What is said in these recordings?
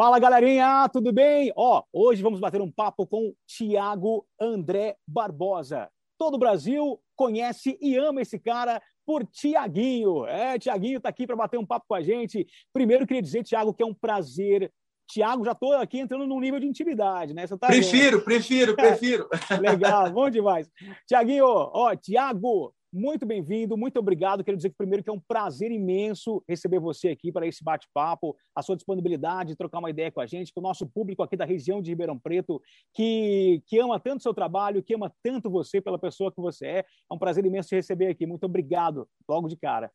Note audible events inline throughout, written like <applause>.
Fala galerinha, tudo bem? Ó, hoje vamos bater um papo com Tiago André Barbosa. Todo o Brasil conhece e ama esse cara por Tiaguinho. É, Tiaguinho está aqui para bater um papo com a gente. Primeiro queria dizer, Tiago, que é um prazer. Tiago, já estou aqui entrando num nível de intimidade, né? Tá prefiro, vendo? prefiro, <laughs> prefiro. Legal, bom demais. Tiaguinho, ó, Tiago, muito bem-vindo, muito obrigado. Quero dizer que, primeiro, que é um prazer imenso receber você aqui para esse bate-papo, a sua disponibilidade de trocar uma ideia com a gente, com o nosso público aqui da região de Ribeirão Preto, que, que ama tanto o seu trabalho, que ama tanto você pela pessoa que você é. É um prazer imenso te receber aqui. Muito obrigado, logo de cara.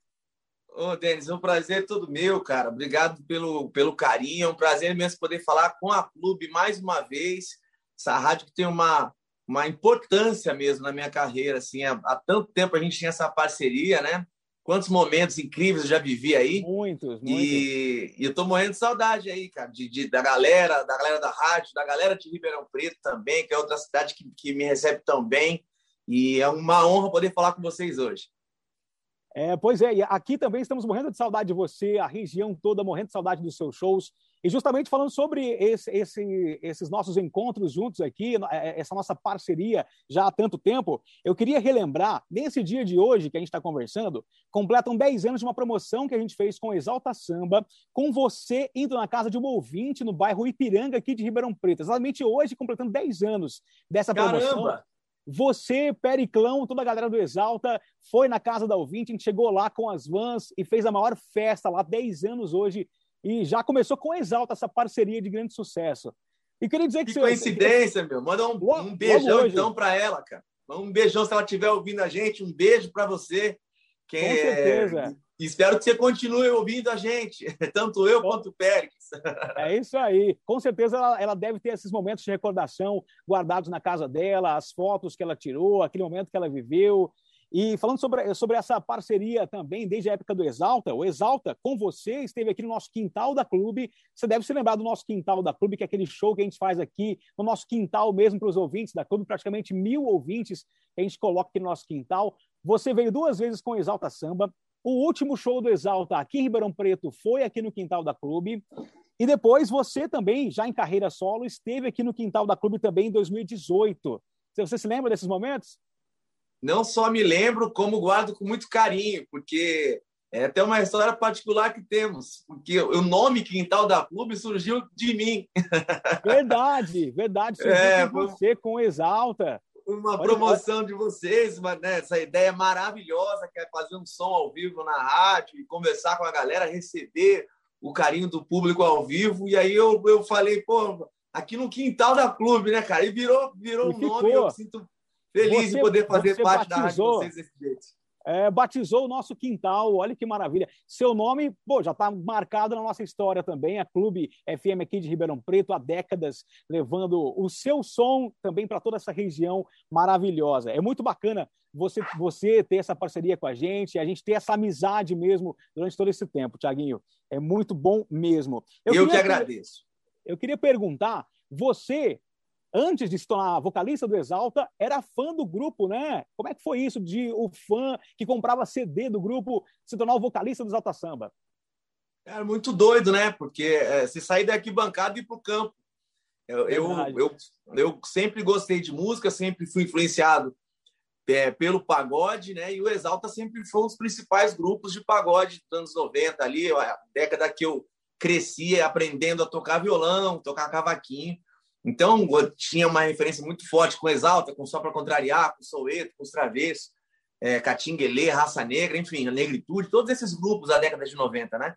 Ô, Denis, um prazer todo meu, cara. Obrigado pelo, pelo carinho. É um prazer imenso poder falar com a Clube mais uma vez. Essa rádio que tem uma uma importância mesmo na minha carreira. Assim, há, há, tanto tempo a gente tinha essa parceria, né? Quantos momentos incríveis eu já vivi aí. Muitos, muitos. E, e eu tô morrendo de saudade aí, cara, de, de, da galera, da galera da rádio, da galera de Ribeirão Preto também, que é outra cidade que, que me recebe tão bem. E é uma honra poder falar com vocês hoje. É, pois é, e aqui também estamos morrendo de saudade de você, a região toda morrendo de saudade dos seus shows. E justamente falando sobre esse, esse, esses nossos encontros juntos aqui, é, é, essa nossa parceria já há tanto tempo, eu queria relembrar, nesse dia de hoje que a gente está conversando, completam 10 anos de uma promoção que a gente fez com Exalta Samba, com você indo na casa de um ouvinte no bairro Ipiranga, aqui de Ribeirão Preto. Exatamente hoje, completando 10 anos dessa promoção. Caramba! Você, Periclão, toda a galera do Exalta, foi na casa da ouvinte, a gente chegou lá com as vans e fez a maior festa lá, 10 anos hoje, e já começou com Exalta essa parceria de grande sucesso. E queria dizer que, que coincidência, você... meu. Manda um, um beijão então para ela, cara. Um beijão se ela estiver ouvindo a gente, um beijo para você. Que com certeza. É... Espero que você continue ouvindo a gente, <laughs> tanto eu quanto o Pérez. <laughs> É isso aí. Com certeza ela, ela, deve ter esses momentos de recordação guardados na casa dela, as fotos que ela tirou, aquele momento que ela viveu. E falando sobre, sobre essa parceria também, desde a época do Exalta, o Exalta com você esteve aqui no nosso quintal da clube. Você deve se lembrar do nosso quintal da clube, que é aquele show que a gente faz aqui no nosso quintal mesmo para os ouvintes da clube, praticamente mil ouvintes que a gente coloca aqui no nosso quintal. Você veio duas vezes com o Exalta Samba. O último show do Exalta aqui em Ribeirão Preto foi aqui no quintal da clube. E depois você também, já em carreira solo, esteve aqui no quintal da clube também em 2018. Você se lembra desses momentos? Não só me lembro, como guardo com muito carinho, porque é até uma história particular que temos, porque o nome Quintal da Clube surgiu de mim. Verdade, verdade. Surgiu é, você com Exalta uma promoção de vocês, uma, né, essa ideia maravilhosa que é fazer um som ao vivo na rádio e conversar com a galera, receber o carinho do público ao vivo. E aí eu, eu falei, pô, aqui no quintal da clube, né, cara? E virou, virou um nome. Eu sinto feliz você, de poder fazer parte batizou. da rádio de vocês desse jeito é, batizou o nosso quintal. Olha que maravilha. Seu nome, pô, já está marcado na nossa história também. A Clube FM aqui de Ribeirão Preto, há décadas, levando o seu som também para toda essa região maravilhosa. É muito bacana você, você ter essa parceria com a gente, a gente ter essa amizade mesmo durante todo esse tempo, Tiaguinho. É muito bom mesmo. Eu, Eu que agradeço. Eu queria perguntar, você antes de se tornar vocalista do Exalta, era fã do grupo, né? Como é que foi isso de o fã que comprava CD do grupo se tornar o vocalista do Exalta Samba? Era muito doido, né? Porque é, se sair daqui bancada e ir para o campo. Eu, eu, eu, eu, sempre gostei de música, sempre fui influenciado é, pelo pagode, né? E o Exalta sempre foi um dos principais grupos de pagode dos anos 90 ali, a década que eu cresci aprendendo a tocar violão, tocar cavaquinho. Então, tinha uma referência muito forte com Exalta, com Só para Contrariar, com Soueto, com os Travessos, é, Catinguelê, Raça Negra, enfim, a Negritude, todos esses grupos da década de 90, né?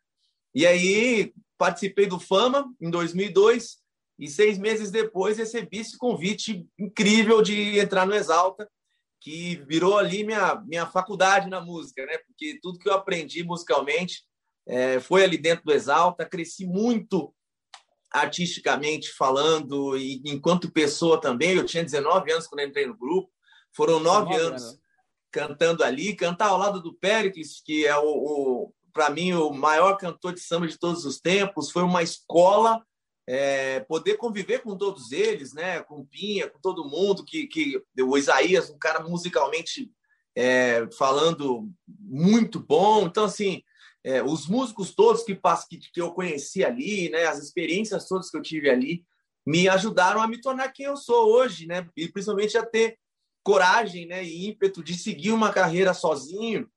E aí, participei do Fama em 2002 e seis meses depois recebi esse convite incrível de entrar no Exalta, que virou ali minha, minha faculdade na música, né? Porque tudo que eu aprendi musicalmente é, foi ali dentro do Exalta, cresci muito artisticamente falando e enquanto pessoa também. Eu tinha 19 anos quando entrei no grupo, foram nove anos cantando ali, cantar ao lado do Péricles, que é o, o para mim o maior cantor de samba de todos os tempos, foi uma escola. É, poder conviver com todos eles, né, com Pinha, com todo mundo, que, que o Isaías, um cara musicalmente é, falando muito bom. Então, assim, é, os músicos todos que, que, que eu conheci ali, né, as experiências todas que eu tive ali, me ajudaram a me tornar quem eu sou hoje, né? E principalmente a ter coragem, né, e ímpeto de seguir uma carreira sozinho,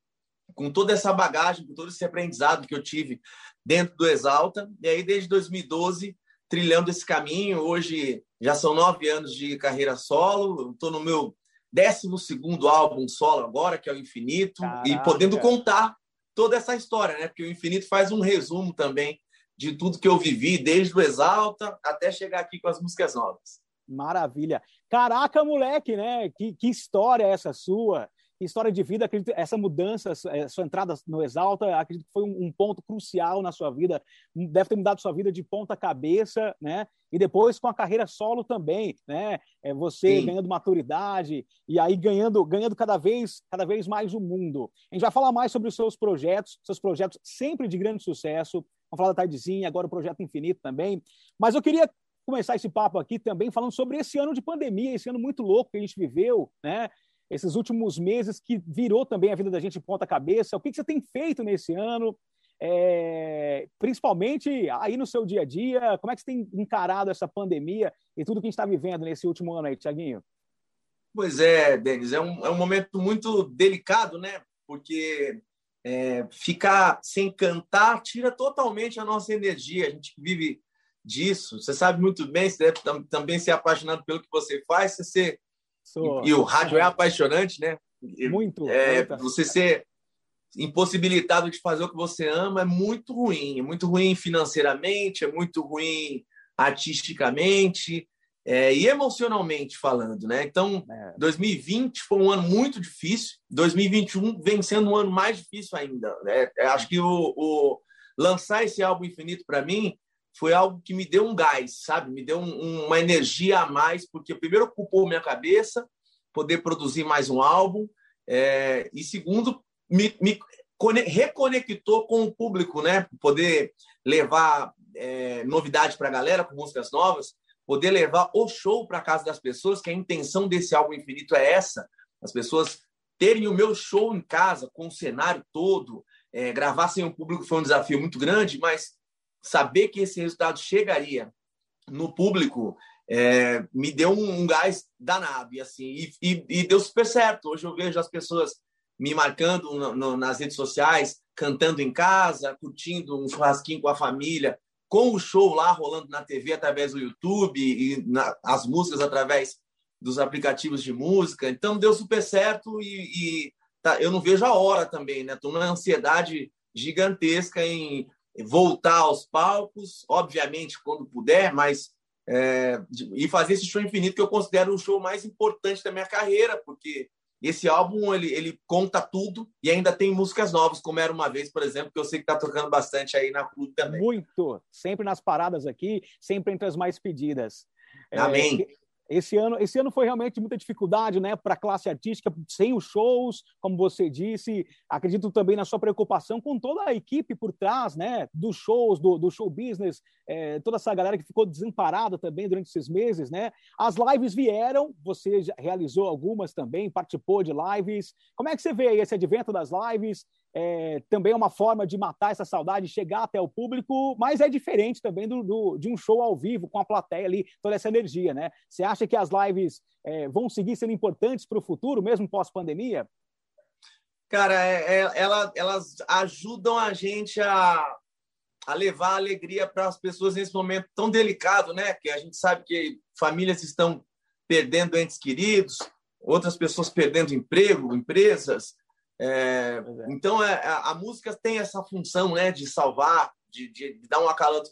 com toda essa bagagem, com todo esse aprendizado que eu tive dentro do Exalta. E aí, desde 2012, trilhando esse caminho. Hoje já são nove anos de carreira solo. Estou no meu décimo segundo álbum solo agora, que é o Infinito, Caraca. e podendo contar toda essa história, né? Porque o Infinito faz um resumo também de tudo que eu vivi, desde o Exalta até chegar aqui com as músicas novas. Maravilha. Caraca, moleque, né? Que, que história é essa sua? História de vida, acredito, essa mudança, é, sua entrada no Exalta, acredito que foi um, um, ponto crucial na sua vida, deve ter mudado sua vida de ponta cabeça, né? E depois com a carreira solo também, né? É você Sim. ganhando maturidade e aí ganhando, ganhando cada vez, cada vez mais o mundo. A gente vai falar mais sobre os seus projetos, seus projetos sempre de grande sucesso. Vamos falar da Tardezinha, agora o Projeto Infinito também. Mas eu queria começar esse papo aqui também falando sobre esse ano de pandemia, esse ano muito louco que a gente viveu, né? Esses últimos meses que virou também a vida da gente de ponta cabeça. O que, que você tem feito nesse ano? É, principalmente aí no seu dia a dia, como é que você tem encarado essa pandemia e tudo que a gente está vivendo nesse último ano aí, Tiaguinho? Pois é, Denis, é um, é um momento muito delicado, né? Porque é, ficar sem cantar tira totalmente a nossa energia. A gente vive disso. Você sabe muito bem, você deve também ser apaixonado pelo que você faz. Você Sou... E, o rádio é apaixonante, né? Muito. É, você ser impossibilitado de fazer o que você ama é muito ruim. É muito ruim financeiramente, é muito ruim artisticamente é, e emocionalmente falando, né? Então, é. 2020 foi um ano muito difícil. 2021 vem sendo um ano mais difícil ainda. Né? Acho que o, o lançar esse álbum Infinito para mim foi algo que me deu um gás, sabe? Me deu um, uma energia a mais, porque primeiro ocupou minha cabeça poder produzir mais um álbum, é, e segundo, me, me reconectou com o público, né? Poder levar é, novidade para a galera com músicas novas, poder levar o show para casa das pessoas, que a intenção desse álbum infinito é essa: as pessoas terem o meu show em casa, com o cenário todo. É, gravar sem o público foi um desafio muito grande, mas saber que esse resultado chegaria no público é, me deu um, um, gás danado e assim e, e, e, deu super certo. Hoje eu vejo as pessoas me marcando no, no, nas redes sociais, cantando em casa, curtindo um churrasquinho com a família, com o show lá rolando na TV através do YouTube e na, as músicas através dos aplicativos de música. Então deu super certo e, e tá, eu não vejo a hora também, né? Estou numa ansiedade gigantesca em voltar aos palcos, obviamente, quando puder, mas é, e fazer esse show infinito que eu considero o show mais importante da minha carreira, porque esse álbum ele, ele conta tudo e ainda tem músicas novas, como era uma vez, por exemplo, que eu sei que está tocando bastante aí na clube também. Muito, sempre nas paradas aqui, sempre entre as mais pedidas. Amém. É, esse ano, esse ano foi realmente muita dificuldade né, para a classe artística, sem os shows, como você disse. Acredito também na sua preocupação com toda a equipe por trás né, dos shows, do, do show business, é, toda essa galera que ficou desamparada também durante esses meses. Né? As lives vieram, você realizou algumas também, participou de lives. Como é que você vê esse advento das lives? É, também é uma forma de matar essa saudade, chegar até o público, mas é diferente também do, do, de um show ao vivo, com a plateia ali, toda essa energia, né? Você acha que as lives é, vão seguir sendo importantes para o futuro, mesmo pós-pandemia? Cara, é, é, ela, elas ajudam a gente a, a levar alegria para as pessoas nesse momento tão delicado, né? Que a gente sabe que famílias estão perdendo entes queridos, outras pessoas perdendo emprego, empresas, é, é. Então, é, a, a, música tem essa função né, de salvar, de, de, de dar um acalanto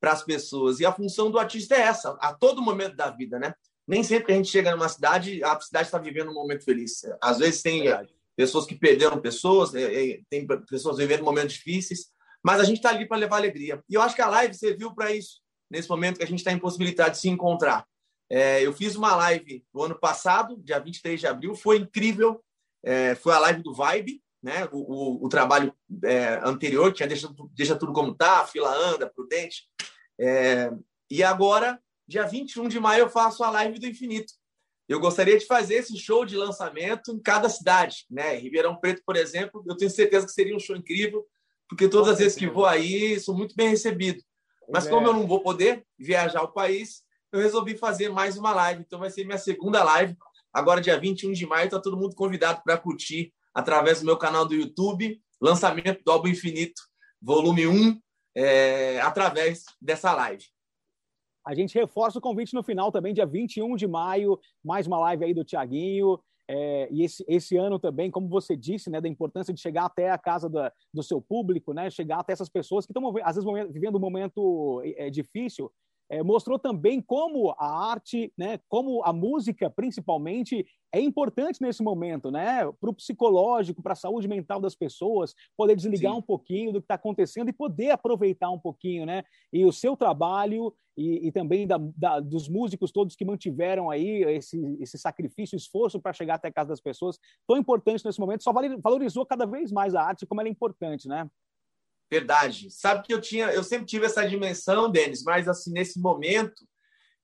para as pessoas. E a função do artista é essa, a todo momento da vida. Né? Nem sempre que a gente chega numa cidade, a cidade está vivendo um momento feliz. Às vezes tem Verdade. pessoas que perderam pessoas, é, tem pessoas vivendo momentos difíceis, mas a gente está ali para levar alegria. E eu acho que a live serviu para isso, nesse momento que a gente está impossibilitado de se encontrar. É, eu fiz uma live no ano passado, dia 23 de abril, foi incrível é, foi a live do Vibe, né? o, o, o trabalho é, anterior, que é deixa, deixa tudo como tá, fila anda, prudente. É, e agora, dia 21 de maio, eu faço a live do infinito. Eu gostaria de fazer esse show de lançamento em cada cidade. Né? Ribeirão Preto, por exemplo, eu tenho certeza que seria um show incrível, porque todas as vezes que vou aí, sou muito bem recebido. Mas como eu não vou poder viajar o país, eu resolvi fazer mais uma live. Então vai ser minha segunda live. Agora, dia 21 de maio, está todo mundo convidado para curtir através do meu canal do YouTube, lançamento do álbum Infinito, volume 1, é, através dessa live. A gente reforça o convite no final também, dia 21 de maio, mais uma live aí do Tiaguinho. É, e esse, esse ano também, como você disse, né, da importância de chegar até a casa da, do seu público, né, chegar até essas pessoas que estão, às vezes, vivendo um momento é, difícil, é, mostrou também como a arte, né, como a música, principalmente, é importante nesse momento, né, para o psicológico, para a saúde mental das pessoas, poder desligar Sim. um pouquinho do que está acontecendo e poder aproveitar um pouquinho, né, e o seu trabalho e, e também da, da, dos músicos todos que mantiveram aí esse, esse sacrifício, esforço para chegar até a casa das pessoas, tão importante nesse momento, só valorizou cada vez mais a arte, como ela é importante, né? Verdade. Sabe que eu tinha, eu sempre tive essa dimensão, Denis, mas assim nesse momento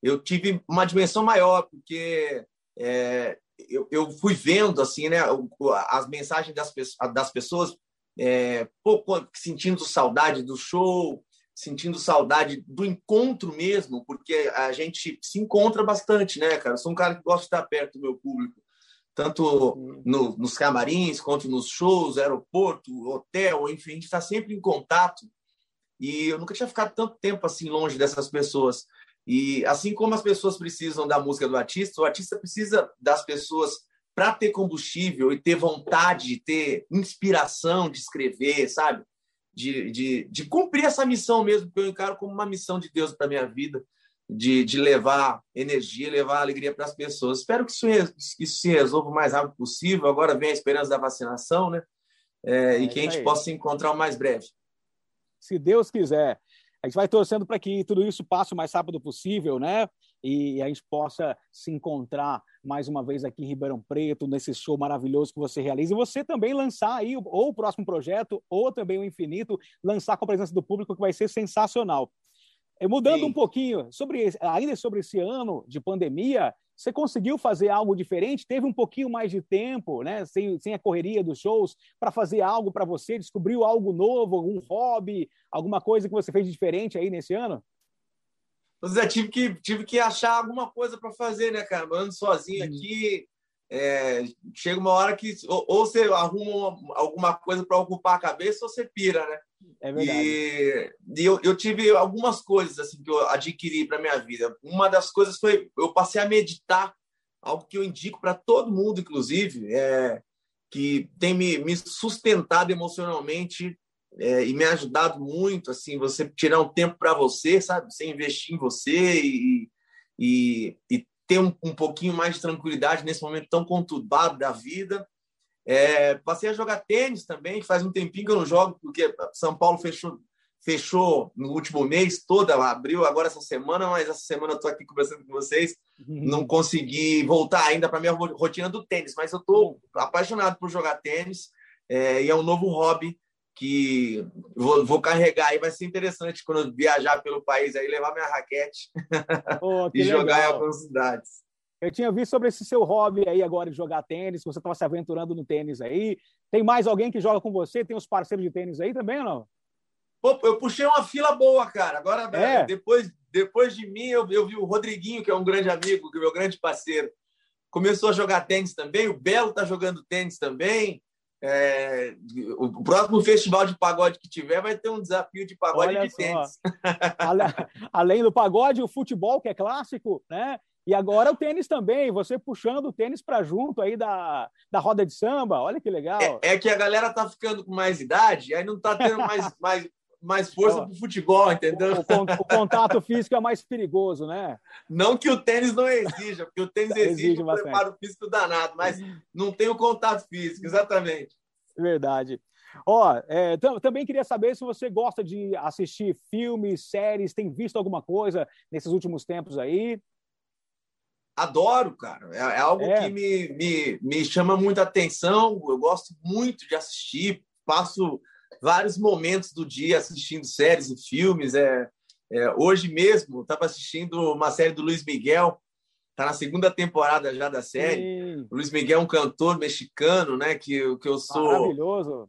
eu tive uma dimensão maior porque é, eu, eu, fui vendo assim, né, as mensagens das, das pessoas, é, sentindo saudade do show, sentindo saudade do encontro mesmo, porque a gente se encontra bastante, né, cara? Eu sou um cara que gosta de estar perto do meu público tanto no, nos camarins quanto nos shows, aeroporto, hotel, enfim, a gente está sempre em contato. E eu nunca tinha ficado tanto tempo assim longe dessas pessoas. E assim como as pessoas precisam da música do artista, o artista precisa das pessoas para ter combustível e ter vontade, ter inspiração de escrever, sabe? De, de, de cumprir essa missão mesmo, que eu encaro como uma missão de Deus para minha vida de, de levar energia, levar alegria para as pessoas. Espero que isso, isso se resolva o mais rápido possível. Agora vem a esperança da vacinação, né? É, é, e que a gente aí. possa se encontrar o mais breve. Se Deus quiser. A gente vai torcendo para que tudo isso passe o mais rápido possível, né? E a gente possa se encontrar mais uma vez aqui em Ribeirão Preto, nesse show maravilhoso que você realiza. E você também lançar aí ou o próximo projeto, ou também o Infinito, lançar com a presença do público, que vai ser sensacional. Mudando Sim. um pouquinho, sobre ainda sobre esse ano de pandemia, você conseguiu fazer algo diferente? Teve um pouquinho mais de tempo, né? Sem, sem a correria dos shows, para fazer algo para você? Descobriu algo novo, algum hobby, alguma coisa que você fez diferente aí nesse ano? É, tive que, tive que achar alguma coisa para fazer, né, cara? Ando sozinho uhum. aqui, é, chega uma hora que ou, ou você arruma uma, alguma coisa para ocupar a cabeça ou você pira, né? É verdade. E, e eu, eu, tive algumas coisas assim que eu adquiri para minha vida. Uma das coisas foi eu passei a meditar, algo que eu indico para todo mundo, inclusive, é, que tem me, me sustentado emocionalmente é, e me ajudado muito. Assim, você tirar um tempo para você, sabe? Você investir em você e, e, e ter um, um pouquinho mais de tranquilidade nesse momento tão conturbado da vida. É, passei a jogar tênis também, faz um tempinho que eu não jogo, porque São Paulo fechou, fechou no último mês toda, abriu agora essa semana, mas essa semana eu estou aqui conversando com vocês, uhum. não consegui voltar ainda para a minha rotina do tênis, mas eu estou apaixonado por jogar tênis é, e é um novo hobby que vou, vou, carregar e vai ser interessante quando eu viajar pelo país aí levar minha raquete <laughs> e jogar legal. em algumas cidades. Eu tinha visto sobre esse seu hobby aí agora de jogar tênis, você estava se aventurando no tênis aí. Tem mais alguém que joga com você? Tem os parceiros de tênis aí também ou não? Pô, eu puxei uma fila boa, cara. Agora, é. depois, depois de mim, eu, eu vi o Rodriguinho, que é um grande amigo, que é meu grande parceiro. Começou a jogar tênis também. O Belo está jogando tênis também. É, o próximo festival de pagode que tiver vai ter um desafio de pagode Olha de só. tênis. <laughs> Além do pagode, o futebol, que é clássico, né? E agora o tênis também, você puxando o tênis para junto aí da, da roda de samba, olha que legal. É, é, que a galera tá ficando com mais idade, aí não tá tendo mais, <laughs> mais, mais força pro futebol, entendeu? O, o, o, contato físico é mais perigoso, né? Não que o tênis não exija, porque o tênis exige, exige um preparo físico danado, mas não tem o contato físico, exatamente. Verdade. Ó, é, também queria saber se você gosta de assistir filmes, séries, tem visto alguma coisa nesses últimos tempos aí? Adoro, cara. É, é algo é. que me, me, me chama muita atenção. Eu gosto muito de assistir. Passo vários momentos do dia assistindo séries e filmes. É, é hoje mesmo, estava assistindo uma série do Luiz Miguel. Está na segunda temporada já da série. Sim. O Luiz Miguel é um cantor mexicano, né? Que, que eu sou. Maravilhoso.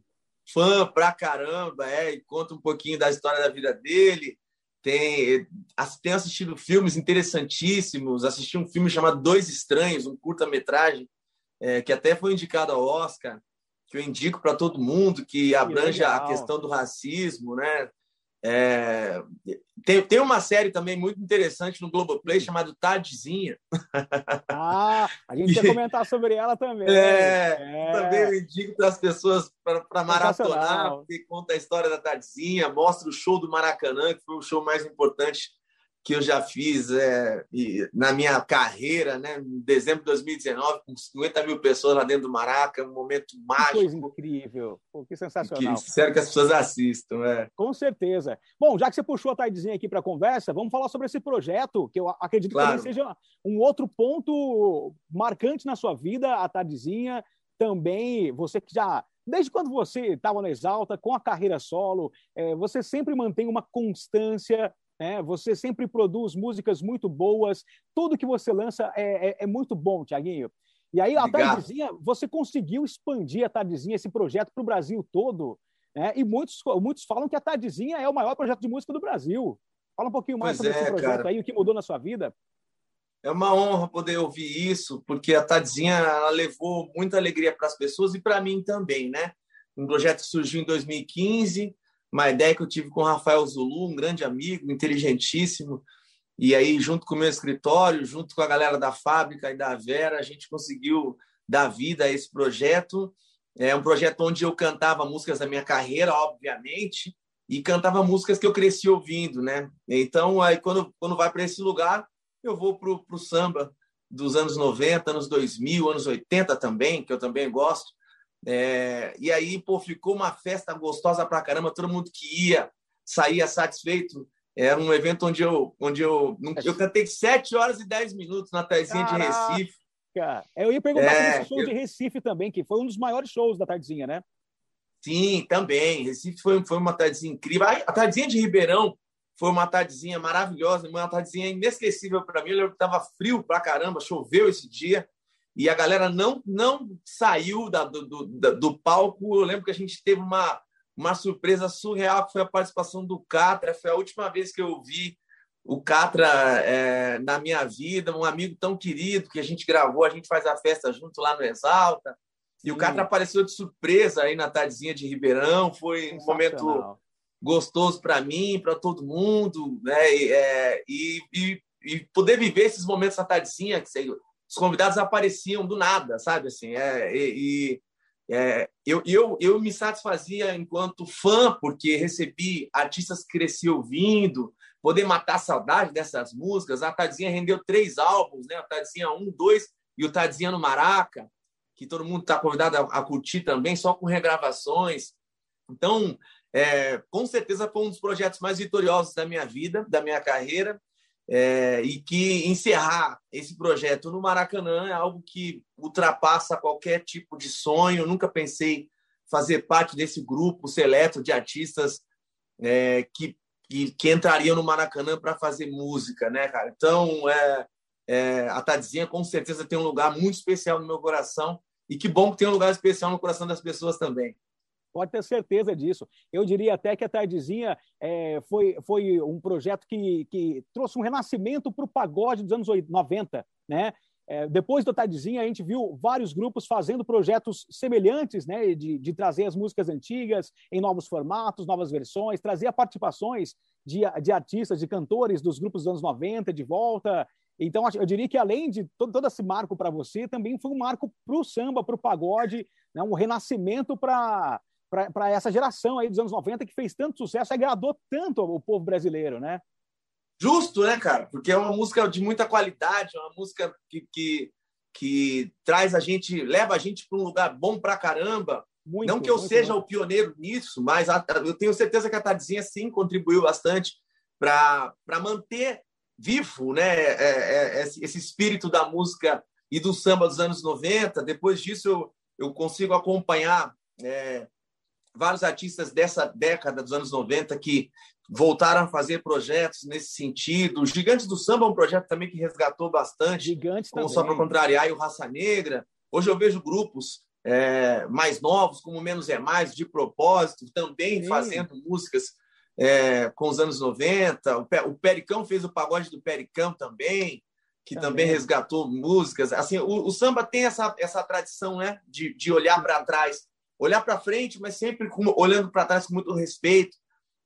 fã pra caramba, é, e conta um pouquinho da história da vida dele. Tem, tem assistido filmes interessantíssimos. Assisti um filme chamado Dois Estranhos, um curta-metragem, é, que até foi indicado ao Oscar, que eu indico para todo mundo, que abrange a questão do racismo, né? É, tem, tem uma série também muito interessante no Globoplay chamada Tadzinha. Ah, a gente <laughs> ia comentar sobre ela também. É, é. também eu indico para as pessoas para maratonar, porque conta a história da Tadzinha, mostra o show do Maracanã, que foi o show mais importante que eu já fiz é, na minha carreira, né? Em dezembro de 2019, com 50 mil pessoas lá dentro do Maraca, um momento mágico. Que coisa incrível, Pô, que sensacional. Que, espero que as pessoas assistam. É. Com certeza. Bom, já que você puxou a Taidezinha aqui para a conversa, vamos falar sobre esse projeto, que eu acredito claro. que também seja um outro ponto marcante na sua vida, a Taidezinha. Também, você que já desde quando você estava na Exalta, com a carreira solo, é, você sempre mantém uma constância né? Você sempre produz músicas muito boas, tudo que você lança é, é, é muito bom, Tiaguinho. E aí, Obrigado. a Tardezinha, você conseguiu expandir a Tardezinha, esse projeto, para o Brasil todo. Né? E muitos, muitos falam que a Tardezinha é o maior projeto de música do Brasil. Fala um pouquinho mais pois sobre é, esse projeto cara. aí, o que mudou na sua vida. É uma honra poder ouvir isso, porque a Tadzinha ela levou muita alegria para as pessoas e para mim também, né? Um projeto surgiu em 2015, uma ideia que eu tive com o Rafael Zulu, um grande amigo, inteligentíssimo. E aí, junto com o meu escritório, junto com a galera da fábrica e da Vera, a gente conseguiu dar vida a esse projeto. É um projeto onde eu cantava músicas da minha carreira, obviamente, e cantava músicas que eu cresci ouvindo, né? Então, aí quando, quando vai para esse lugar, eu vou para o samba dos anos 90, anos 2000, anos 80 também, que eu também gosto. É, e aí, pô, ficou uma festa gostosa pra caramba, todo mundo que ia saía satisfeito. Era um evento onde eu, onde eu, eu cantei 7 horas e 10 minutos na Tardezinha de Recife. Eu ia perguntar é, sobre esse show eu... de Recife também, que foi um dos maiores shows da Tardezinha, né? Sim, também. Recife foi, foi uma tardezinha incrível. A tardezinha de Ribeirão foi uma tardezinha maravilhosa, uma tardezinha inesquecível para mim. Eu lembro que estava frio pra caramba, choveu esse dia e a galera não não saiu da, do, do, do, palco. Eu lembro que a gente teve uma, uma surpresa surreal, que foi a participação do Catra. Foi a última vez que eu vi o Catra é, na minha vida, um amigo tão querido que a gente gravou, a gente faz a festa junto lá no Exalta. E o Catra apareceu de surpresa aí na tardezinha de Ribeirão. Foi um momento gostoso para mim, para todo mundo, né? E, é, e, e, e, poder viver esses momentos na tardezinha, que os convidados apareciam do nada, sabe? Assim, é, e, é, eu, eu, eu me satisfazia enquanto fã, porque recebi artistas que cresci ouvindo, poder matar a saudade dessas músicas. A Tadzinha rendeu três álbuns, né? A Tadzinha 1, 2 e o Tadzinha no Maraca, que todo mundo está convidado a, a, curtir também, só com regravações. Então, é, com certeza foi um dos projetos mais vitoriosos da minha vida, da minha carreira. É, e que encerrar esse projeto no Maracanã é algo que ultrapassa qualquer tipo de sonho. Eu nunca pensei fazer parte desse grupo seleto de artistas é, que, que, que, entrariam no Maracanã para fazer música, né, cara? Então, é, é, a Tadzinha com certeza tem um lugar muito especial no meu coração e que bom que tem um lugar especial no coração das pessoas também. Pode ter certeza disso. Eu diria até que a Tardezinha é, foi, foi um projeto que, que trouxe um renascimento para o pagode dos anos 90. Né? É, depois da Tardezinha, a gente viu vários grupos fazendo projetos semelhantes, né? de, de trazer as músicas antigas em novos formatos, novas versões, trazer participações de, de artistas, de cantores dos grupos dos anos 90 de volta. Então, eu diria que além de todo, todo esse marco para você, também foi um marco para o samba, para o pagode, né? um renascimento para para essa geração aí dos anos 90 que fez tanto sucesso, agradou tanto o povo brasileiro, né? Justo, né, cara? Porque é uma música de muita qualidade, é uma música que, que, que traz a gente, leva a gente para um lugar bom pra caramba. Muito, Não que eu seja bom. o pioneiro nisso, mas a, eu tenho certeza que a Tadzinha sim contribuiu bastante para manter vivo né, é, é, é, esse espírito da música e do samba dos anos 90. Depois disso, eu, eu consigo acompanhar é, vários artistas dessa década dos anos 90 que voltaram a fazer projetos nesse sentido. Os Gigantes do Samba é um projeto também que resgatou bastante, Gigantes como também. Só para Contrariar e o Raça Negra. Hoje eu vejo grupos é, mais novos, como Menos é Mais, de propósito, também Sim. fazendo músicas é, com os anos 90. O, Pericão fez o pagode do Pericão também, que também, também resgatou músicas. Assim, o, o, samba tem essa, essa tradição né, de, de olhar para trás, olhar para frente, mas sempre com, olhando para trás com muito respeito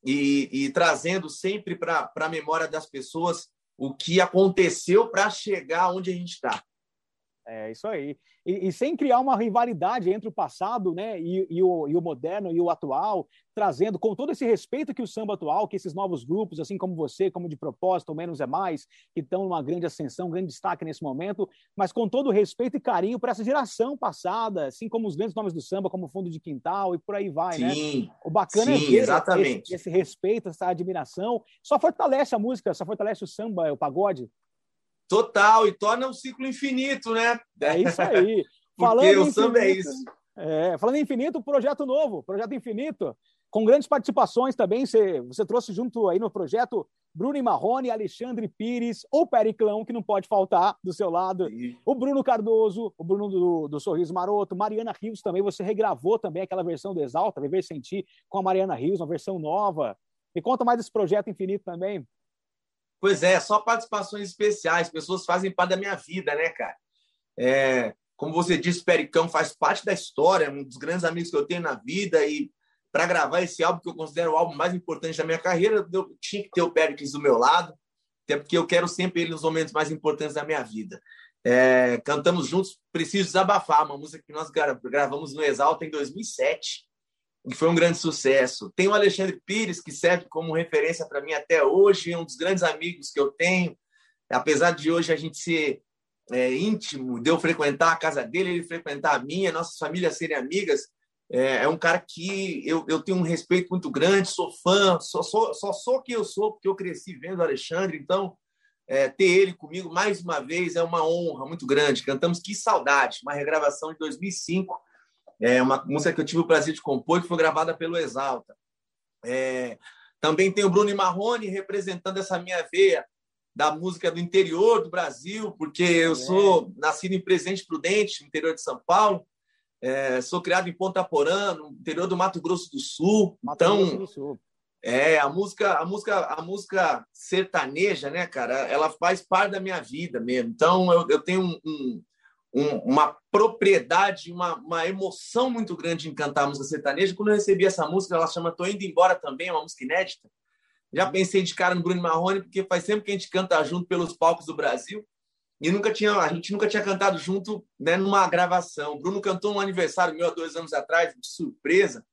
e, e trazendo sempre para a memória das pessoas o que aconteceu para chegar onde a gente está. É isso aí e, e, sem criar uma rivalidade entre o passado né, e, e, o, e o moderno e o atual, trazendo com todo esse respeito que o samba atual, que esses novos grupos, assim como você, como de propósito, o Menos é Mais, que estão numa grande ascensão, um grande destaque nesse momento, mas com todo o respeito e carinho para essa geração passada, assim como os grandes nomes do samba, como Fundo de Quintal e por aí vai, né? sim, né? O bacana sim, é ver exatamente. Esse, esse respeito, essa admiração, só fortalece a música, só fortalece o samba, o pagode, Total, e torna um ciclo infinito, né? É isso aí. <laughs> falando o samba é isso. É, falando em infinito, projeto novo, projeto infinito, com grandes participações também. Você, você trouxe junto aí no projeto Bruno Marrone, Alexandre Pires, o Periclão, que não pode faltar do seu lado, Sim. o Bruno Cardoso, o Bruno do, do, Sorriso Maroto, Mariana Rios também. Você regravou também aquela versão do Exalta, Viver Sentir, com a Mariana Rios, uma versão nova. Me conta mais desse projeto infinito também. Pois é, só participações especiais, pessoas fazem parte da minha vida, né, cara? É, como você disse, Pericão faz parte da história, um dos grandes amigos que eu tenho na vida e para gravar esse álbum que eu considero o álbum mais importante da minha carreira, eu tinha que ter o Pericles do meu lado, até porque eu quero sempre ele nos momentos mais importantes da minha vida. É, cantamos juntos Preciso Desabafar, uma música que nós gravamos no Exalta em 2007 que foi um grande sucesso. Tem o Alexandre Pires, que serve como referência para mim até hoje, é um dos grandes amigos que eu tenho. Apesar de hoje a gente ser é, íntimo, de eu frequentar a casa dele, ele frequentar a minha, nossas famílias serem amigas, é, é um cara que eu, eu tenho um respeito muito grande, sou fã, só sou, só sou quem eu sou, porque eu cresci vendo o Alexandre, então é, ter ele comigo mais uma vez é uma honra muito grande. Cantamos Que Saudade, uma regravação de 2005, é uma música que eu tive o prazer de compor, que foi gravada pelo Exalta. É, também tem o Bruno Marrone representando essa minha veia da música do interior do Brasil, porque eu é. sou nascido em Presidente Prudente, interior de São Paulo. É, sou criado em Ponta Porã, no interior do Mato Grosso do Sul. Mato então, Grosso do Sul. é a música, a música, a música sertaneja, né, cara? Ela faz parte da minha vida mesmo. Então, eu, eu tenho um, um um, uma propriedade, uma, uma emoção muito grande em cantar a música sertaneja. Quando eu recebi essa música, ela chama Tô Indo Embora também, é uma música inédita. Já pensei de cara no Bruno Marrone, porque faz sempre que a gente canta junto pelos palcos do Brasil. E nunca tinha, a gente nunca tinha cantado junto né, numa gravação. O Bruno cantou um aniversário meu há dois anos atrás, de surpresa.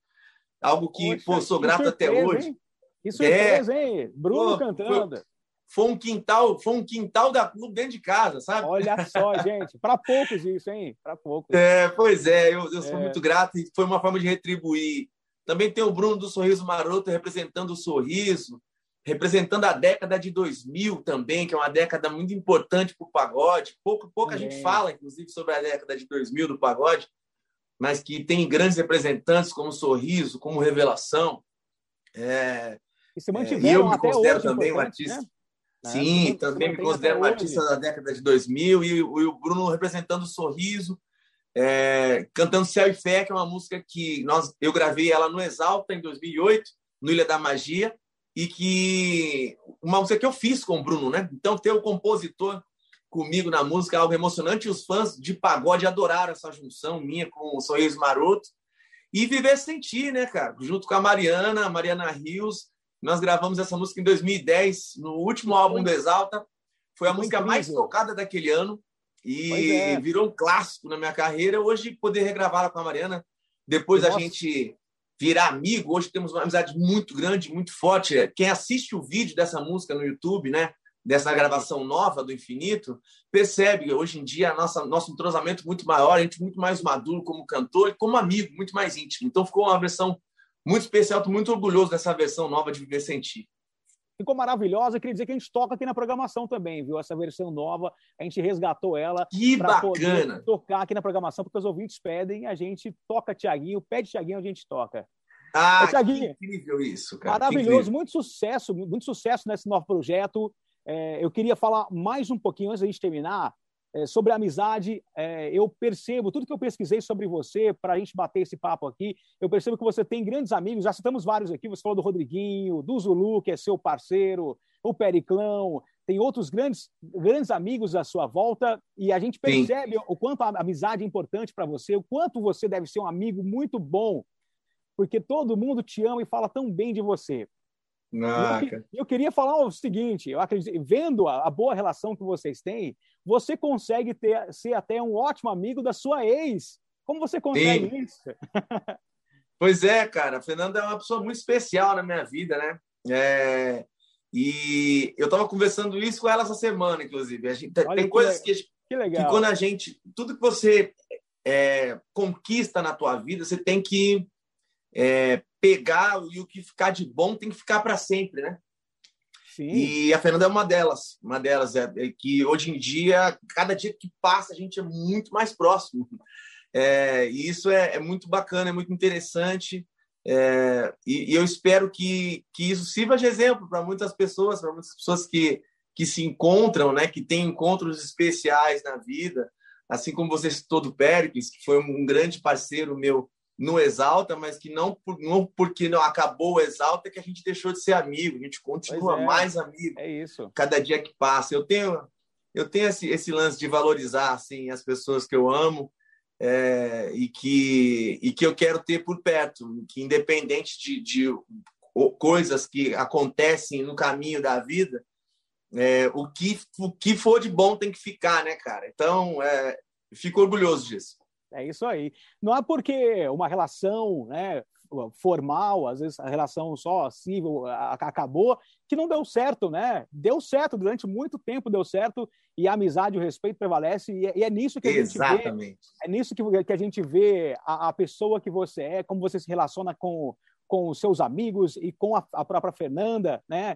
Algo que, Poxa, pô, sou grato surpresa, até hoje. Hein? Que surpresa, é, hein? Bruno pô, cantando. Foi, foi um quintal, foi um quintal da clube dentro de casa, sabe? Olha só, <laughs> gente, para poucos isso, hein? Para poucos. É, pois é, eu, eu sou é. muito grato e foi uma forma de retribuir. Também tem o Bruno do Sorriso Maroto representando o sorriso, representando a década de 2000 também, que é uma década muito importante para o pagode. Pouco, pouca é. gente fala, inclusive, sobre a década de 2000 do pagode, mas que tem grandes representantes como Sorriso, como Revelação. É, e se mantiveram é, e eu me considero também um artista. Né? Né? Sim, também me considero um artista da década de 2000 e, o Bruno representando o sorriso, é, cantando Céu e Fé, que é uma música que nós, eu gravei ela no Exalta em 2008, no Ilha da Magia, e que uma música que eu fiz com o Bruno, né? Então ter o compositor comigo na música é algo emocionante e os fãs de pagode adoraram essa junção minha com o Sorriso Maroto e Viver Sentir, né, cara? Junto com a Mariana, a Mariana Rios, nós gravamos essa música em 2010, no último álbum do Exalta. Foi a música mais tocada daquele ano e é. virou um clássico na minha carreira. Hoje, poder regravá-la com a Mariana, depois Nossa. a gente virar amigo. Hoje temos uma amizade muito grande, muito forte. Quem assiste o vídeo dessa música no YouTube, né? Dessa gravação nova do Infinito, percebe hoje em dia nossa, nosso entrosamento muito maior, a gente muito mais maduro como cantor e como amigo, muito mais íntimo. Então ficou uma versão muito especial, estou muito orgulhoso dessa versão nova de Viver Sentir. Ficou maravilhosa, queria dizer que a gente toca aqui na programação também, viu? Essa versão nova, a gente resgatou ela. Que bacana! tocar aqui na programação, porque os ouvintes pedem, a gente toca Tiaguinho, pede Tiaguinho, a gente toca. Ah, que incrível isso, cara. Maravilhoso, muito sucesso, muito sucesso nesse novo projeto. É, eu queria falar mais um pouquinho antes da gente terminar é, sobre a amizade, é, eu percebo, tudo que eu pesquisei sobre você, para a gente bater esse papo aqui, eu percebo que você tem grandes amigos, já citamos vários aqui, você falou do Rodriguinho, do Zulu, que é seu parceiro, o Periclão, tem outros grandes, grandes amigos à sua volta, e a gente percebe Sim. o quanto a amizade é importante para você, o quanto você deve ser um amigo muito bom, porque todo mundo te ama e fala tão bem de você. Ah, eu, eu, queria falar o seguinte: eu acredito, vendo a, a, boa relação que vocês têm, você consegue ter, ser até um ótimo amigo da sua ex. Como você consegue Sim. isso? <laughs> pois é, cara. A Fernanda é uma pessoa muito especial na minha vida, né? É... E eu estava conversando isso com ela essa semana, inclusive. A gente, tem que coisas que, que, que, quando a gente. Tudo que você é, conquista na tua vida, você tem que é, pegar e o que ficar de bom tem que ficar para sempre, né? Sim. E a Fernanda é uma delas, uma delas é, é, que hoje em dia, cada dia que passa, a gente é muito mais próximo. <laughs> É, e isso é, é, muito bacana, é muito interessante. É, e, e, eu espero que, que isso sirva de exemplo para muitas pessoas, para muitas pessoas que, que se encontram, né, que têm encontros especiais na vida, assim como você citou do Péricles, que foi um grande parceiro meu no Exalta, mas que não, por, não porque não acabou o Exalta que a gente deixou de ser amigo, a gente continua é, mais amigo. É isso. Cada dia que passa. Eu tenho eu tenho esse, esse lance de valorizar assim as pessoas que eu amo é, e que e que eu quero ter por perto, que independente de, de coisas que acontecem no caminho da vida, é, o que o que for de bom tem que ficar, né, cara? Então, é, fico orgulhoso disso. É isso aí. Não é porque uma relação né, formal, às vezes a relação só civil acabou, que não deu certo, né? Deu certo durante muito tempo, deu certo e a amizade, o respeito prevalece e é, e é nisso que a Exatamente. gente vê. É nisso que, que a gente vê a, a, pessoa que você é, como você se relaciona com com os seus amigos e com a, a própria Fernanda, né?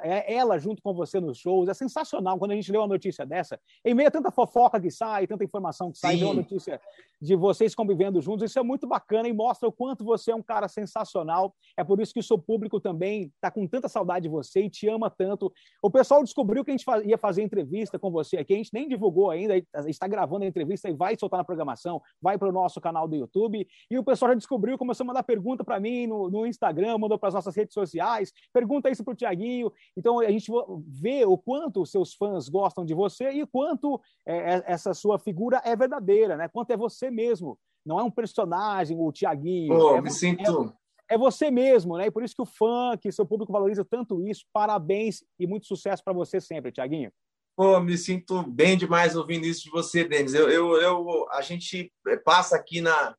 É ela junto com você nos shows. É sensacional quando a gente lê uma notícia dessa. Em meio a tanta fofoca que sai, tanta informação que sai, Sim. uma notícia de vocês convivendo juntos. Isso é muito bacana e mostra o quanto você é um cara sensacional. É por isso que o seu público também está com tanta saudade de você e te ama tanto. O pessoal descobriu que a gente ia fazer entrevista com você aqui. A gente nem divulgou ainda. A está gravando a entrevista e vai soltar na programação. Vai para o nosso canal do YouTube. E o pessoal já descobriu, começou a mandar pergunta para mim no no, Instagram, mandou para as nossas redes sociais, pergunta isso para o Tiaguinho. Então a gente vê o quanto os seus fãs gostam de você e o quanto é, é, essa sua figura é verdadeira, né? Quanto é você mesmo. Não é um personagem, o Tiaguinho. Oh, é, me sinto. É, é você mesmo, né? E por isso que o fã, que seu público valoriza tanto isso. Parabéns e muito sucesso para você sempre, Tiaguinho. Pô, me sinto bem demais ouvindo isso de você, Denis. Eu, eu, eu, a gente passa aqui na,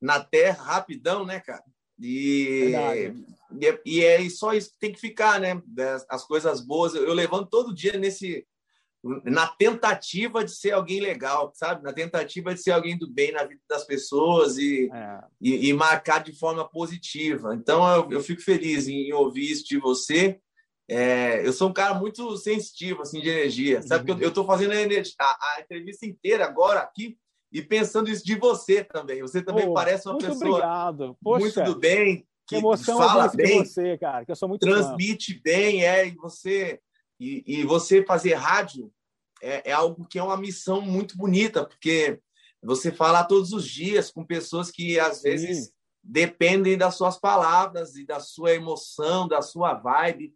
na Terra rapidão, né, cara? E, e, é, e é só isso que tem que ficar, né? As coisas boas. Eu, eu levanto todo dia nesse na tentativa de ser alguém legal, sabe? Na tentativa de ser alguém do bem na vida das pessoas e, é. e, e, marcar de forma positiva. Então, eu, eu fico feliz em, em, ouvir isso de você. É, eu sou um cara muito sensitivo, assim, de energia, sabe? Uhum. eu estou fazendo a, a, a, entrevista inteira agora aqui e pensando isso de você também. Você também Pô, parece uma pessoa obrigado. Poxa, muito do bem, que emoção fala bem, você, cara, que eu sou muito transmite fã. bem, é, e você e, e você fazer rádio é, é, algo que é uma missão muito bonita, porque você fala todos os dias com pessoas que às vezes Sim. dependem das suas palavras e da sua emoção, da sua vibe.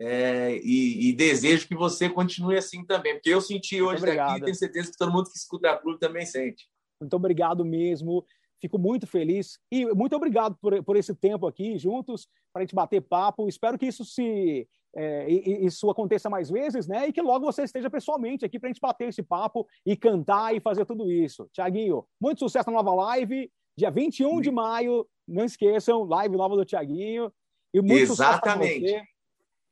É, e, e, desejo que você continue assim também, porque eu senti hoje daqui e tenho certeza que todo mundo que escuta a clube também sente. Muito obrigado mesmo. Fico muito feliz e muito obrigado por, por esse tempo aqui juntos para a gente bater papo. Espero que isso se é, isso aconteça mais vezes, né? E que logo você esteja pessoalmente aqui para a gente bater esse papo e cantar e fazer tudo isso. Tiaguinho, muito sucesso na nova live, dia 21 de maio. Não esqueçam, live nova do Tiaguinho. E muito Exatamente. sucesso para você.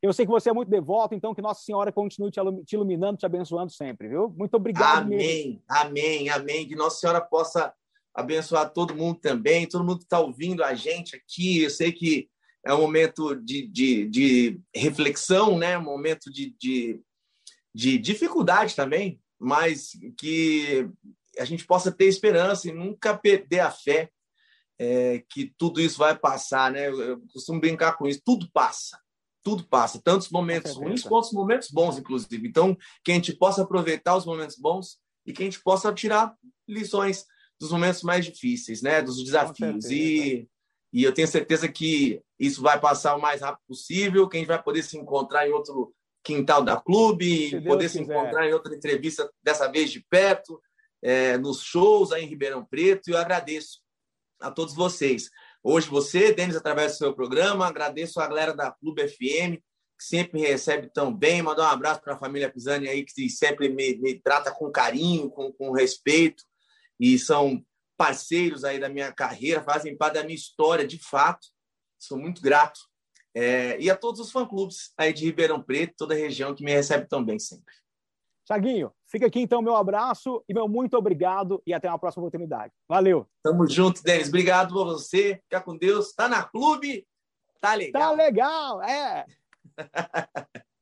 Eu sei que você é muito devoto, então que Nossa Senhora continue te iluminando, te abençoando sempre, viu? Muito obrigado. Amém, mesmo. amém, amém. Que Nossa Senhora possa abençoar todo mundo também, todo mundo que está ouvindo a gente aqui. Eu sei que é um momento de, de, de reflexão, né? um momento de, de, de dificuldade também, mas que a gente possa ter esperança e nunca perder a fé é, que tudo isso vai passar. Né? Eu costumo brincar com isso: tudo passa tudo passa, tantos momentos ruins quanto os momentos bons, inclusive. Então, que a gente possa aproveitar os momentos bons e que a gente possa tirar lições dos momentos mais difíceis, né? Dos desafios. E, e eu tenho certeza que isso vai passar o mais rápido possível, que a gente vai poder se encontrar em outro quintal da clube, se poder Deus se quiser. encontrar em outra entrevista, dessa vez de perto, é, nos shows aí em Ribeirão Preto. E eu agradeço a todos vocês. Hoje você, Denis, através do seu programa, agradeço a galera da Clube FM, que sempre me recebe tão bem. Mandar um abraço para a família Pisani aí, que sempre me, me trata com carinho, com, com respeito, e são parceiros aí da minha carreira, fazem parte da minha história, de fato. Sou muito grato. É, e a todos os fã-clubes aí de Ribeirão Preto, toda a região que me recebe tão bem sempre. Chaguinho, fica aqui então meu abraço e meu muito obrigado e até uma próxima oportunidade. Valeu. Tamo junto, Denis. Obrigado por você. Fica com Deus. Tá na clube. Tá legal. Tá legal, é. <laughs>